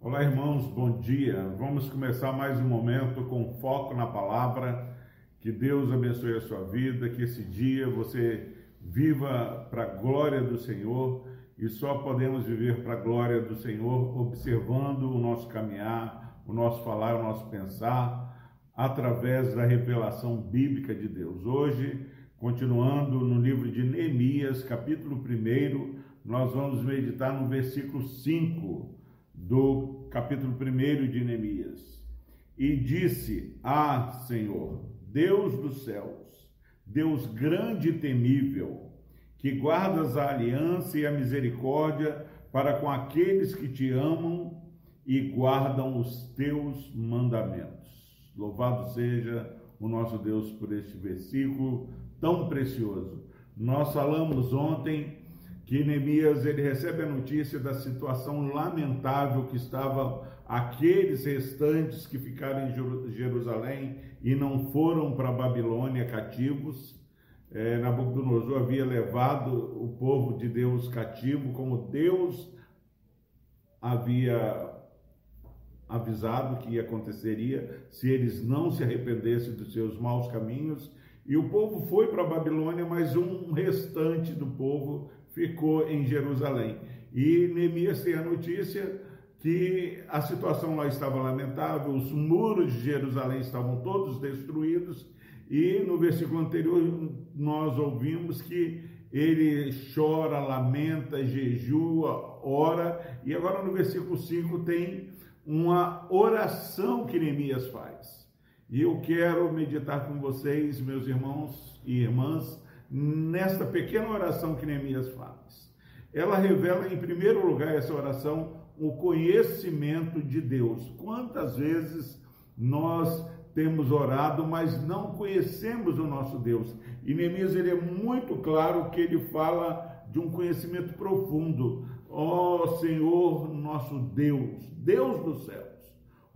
Olá, irmãos, bom dia. Vamos começar mais um momento com foco na palavra. Que Deus abençoe a sua vida, que esse dia você viva para a glória do Senhor e só podemos viver para a glória do Senhor observando o nosso caminhar, o nosso falar, o nosso pensar através da revelação bíblica de Deus. Hoje, continuando no livro de Neemias, capítulo 1, nós vamos meditar no versículo 5 do capítulo 1 de Neemias. E disse: Ah, Senhor, Deus dos céus, Deus grande e temível, que guardas a aliança e a misericórdia para com aqueles que te amam e guardam os teus mandamentos. Louvado seja o nosso Deus por este versículo tão precioso. Nós falamos ontem que Neemias ele recebe a notícia da situação lamentável que estavam aqueles restantes que ficaram em Jerusalém e não foram para Babilônia cativos. É, Nabucodonosor havia levado o povo de Deus cativo, como Deus havia avisado que aconteceria se eles não se arrependessem dos seus maus caminhos. E o povo foi para a Babilônia, mas um restante do povo ficou em Jerusalém. E Neemias tem a notícia que a situação lá estava lamentável, os muros de Jerusalém estavam todos destruídos, e no versículo anterior nós ouvimos que ele chora, lamenta, jejua, ora, e agora no versículo 5 tem uma oração que Neemias faz. E eu quero meditar com vocês, meus irmãos e irmãs, nesta pequena oração que Neemias faz. Ela revela, em primeiro lugar, essa oração, o conhecimento de Deus. Quantas vezes nós temos orado, mas não conhecemos o nosso Deus? E Neemias ele é muito claro que ele fala de um conhecimento profundo. Ó oh, Senhor, nosso Deus, Deus dos céus.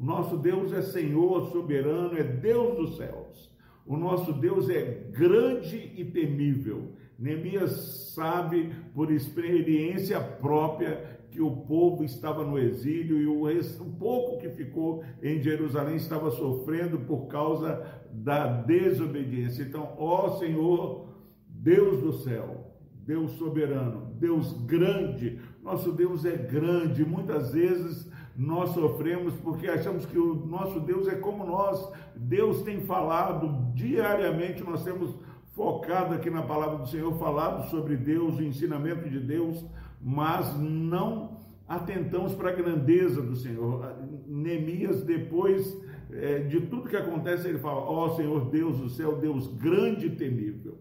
O nosso Deus é Senhor, soberano, é Deus dos céus. O nosso Deus é grande e temível. Neemias sabe por experiência própria que o povo estava no exílio e o, pouco que ficou em Jerusalém estava sofrendo por causa da desobediência. Então, ó Senhor, Deus do céu, Deus soberano, Deus grande. Nosso Deus é grande. Muitas vezes nós sofremos porque achamos que o nosso Deus é como nós. Deus tem falado diariamente, nós temos focado aqui na palavra do Senhor, falado sobre Deus, o ensinamento de Deus, mas não atentamos para a grandeza do Senhor. Neemias, depois é, de tudo que acontece, ele fala: Ó oh, Senhor Deus do céu, Deus grande e temível.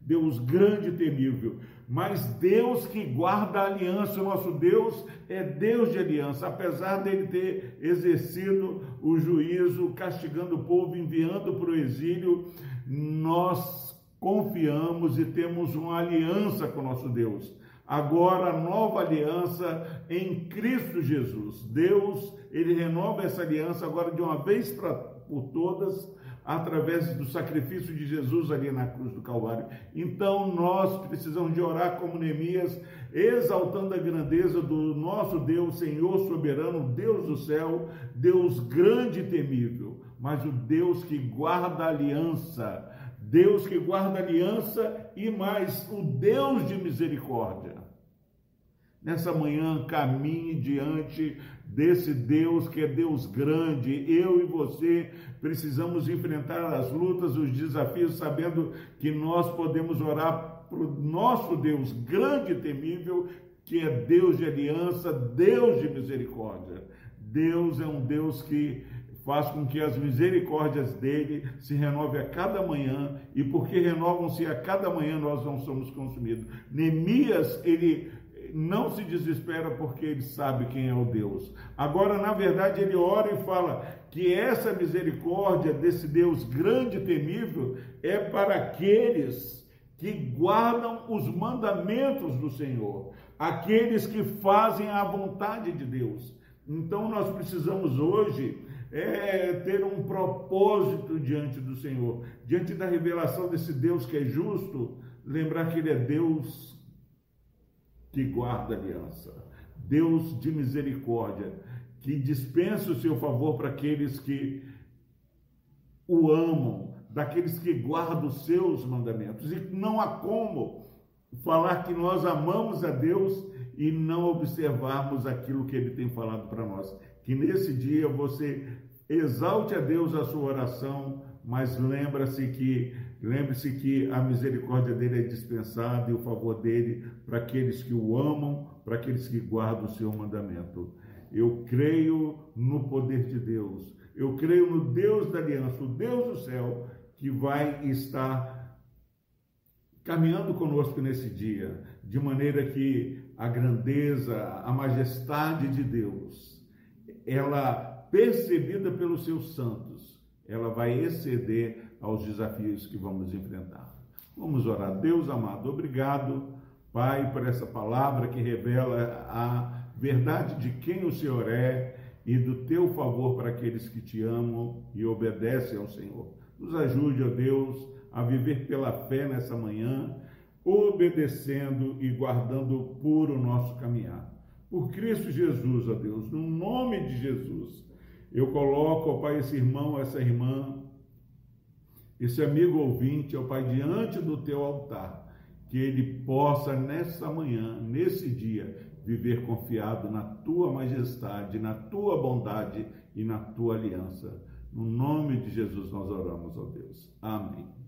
Deus grande e temível, mas Deus que guarda a aliança, o nosso Deus é Deus de aliança, apesar dele ter exercido o juízo, castigando o povo, enviando para o exílio, nós confiamos e temos uma aliança com o nosso Deus. Agora, nova aliança em Cristo Jesus. Deus, ele renova essa aliança agora de uma vez pra, por todas através do sacrifício de Jesus ali na cruz do Calvário. Então nós precisamos de orar como Neemias, exaltando a grandeza do nosso Deus, Senhor soberano, Deus do céu, Deus grande e temível, mas o Deus que guarda a aliança, Deus que guarda a aliança e mais, o Deus de misericórdia. Nessa manhã, caminhe diante desse Deus que é Deus grande. Eu e você precisamos enfrentar as lutas, os desafios, sabendo que nós podemos orar para o nosso Deus grande e temível, que é Deus de aliança, Deus de misericórdia. Deus é um Deus que faz com que as misericórdias dele se renovem a cada manhã, e porque renovam-se a cada manhã, nós não somos consumidos. Neemias, ele não se desespera porque ele sabe quem é o Deus. Agora, na verdade, ele ora e fala que essa misericórdia desse Deus grande e temível é para aqueles que guardam os mandamentos do Senhor, aqueles que fazem a vontade de Deus. Então, nós precisamos hoje é, ter um propósito diante do Senhor, diante da revelação desse Deus que é justo, lembrar que Ele é Deus que guarda aliança. Deus de misericórdia, que dispensa o seu favor para aqueles que o amam, daqueles que guardam os seus mandamentos. E não há como falar que nós amamos a Deus e não observarmos aquilo que ele tem falado para nós. Que nesse dia você exalte a Deus a sua oração, mas lembra-se que lembre-se que a misericórdia dele é dispensada e o favor dele para aqueles que o amam, para aqueles que guardam o seu mandamento. Eu creio no poder de Deus. Eu creio no Deus da aliança, o Deus do céu, que vai estar caminhando conosco nesse dia, de maneira que a grandeza, a majestade de Deus, ela percebida pelos seus santos, ela vai exceder aos desafios que vamos enfrentar. Vamos orar. Deus amado, obrigado, Pai, por essa palavra que revela a verdade de quem o Senhor é e do teu favor para aqueles que te amam e obedecem ao Senhor. Nos ajude, ó Deus, a viver pela fé nessa manhã, obedecendo e guardando puro o nosso caminhar. Por Cristo Jesus, ó Deus, no nome de Jesus, eu coloco, ó Pai, esse irmão, essa irmã, esse amigo ouvinte, ó Pai, diante do teu altar, que ele possa nessa manhã, nesse dia, viver confiado na tua majestade, na tua bondade e na tua aliança. No nome de Jesus nós oramos, ó Deus. Amém.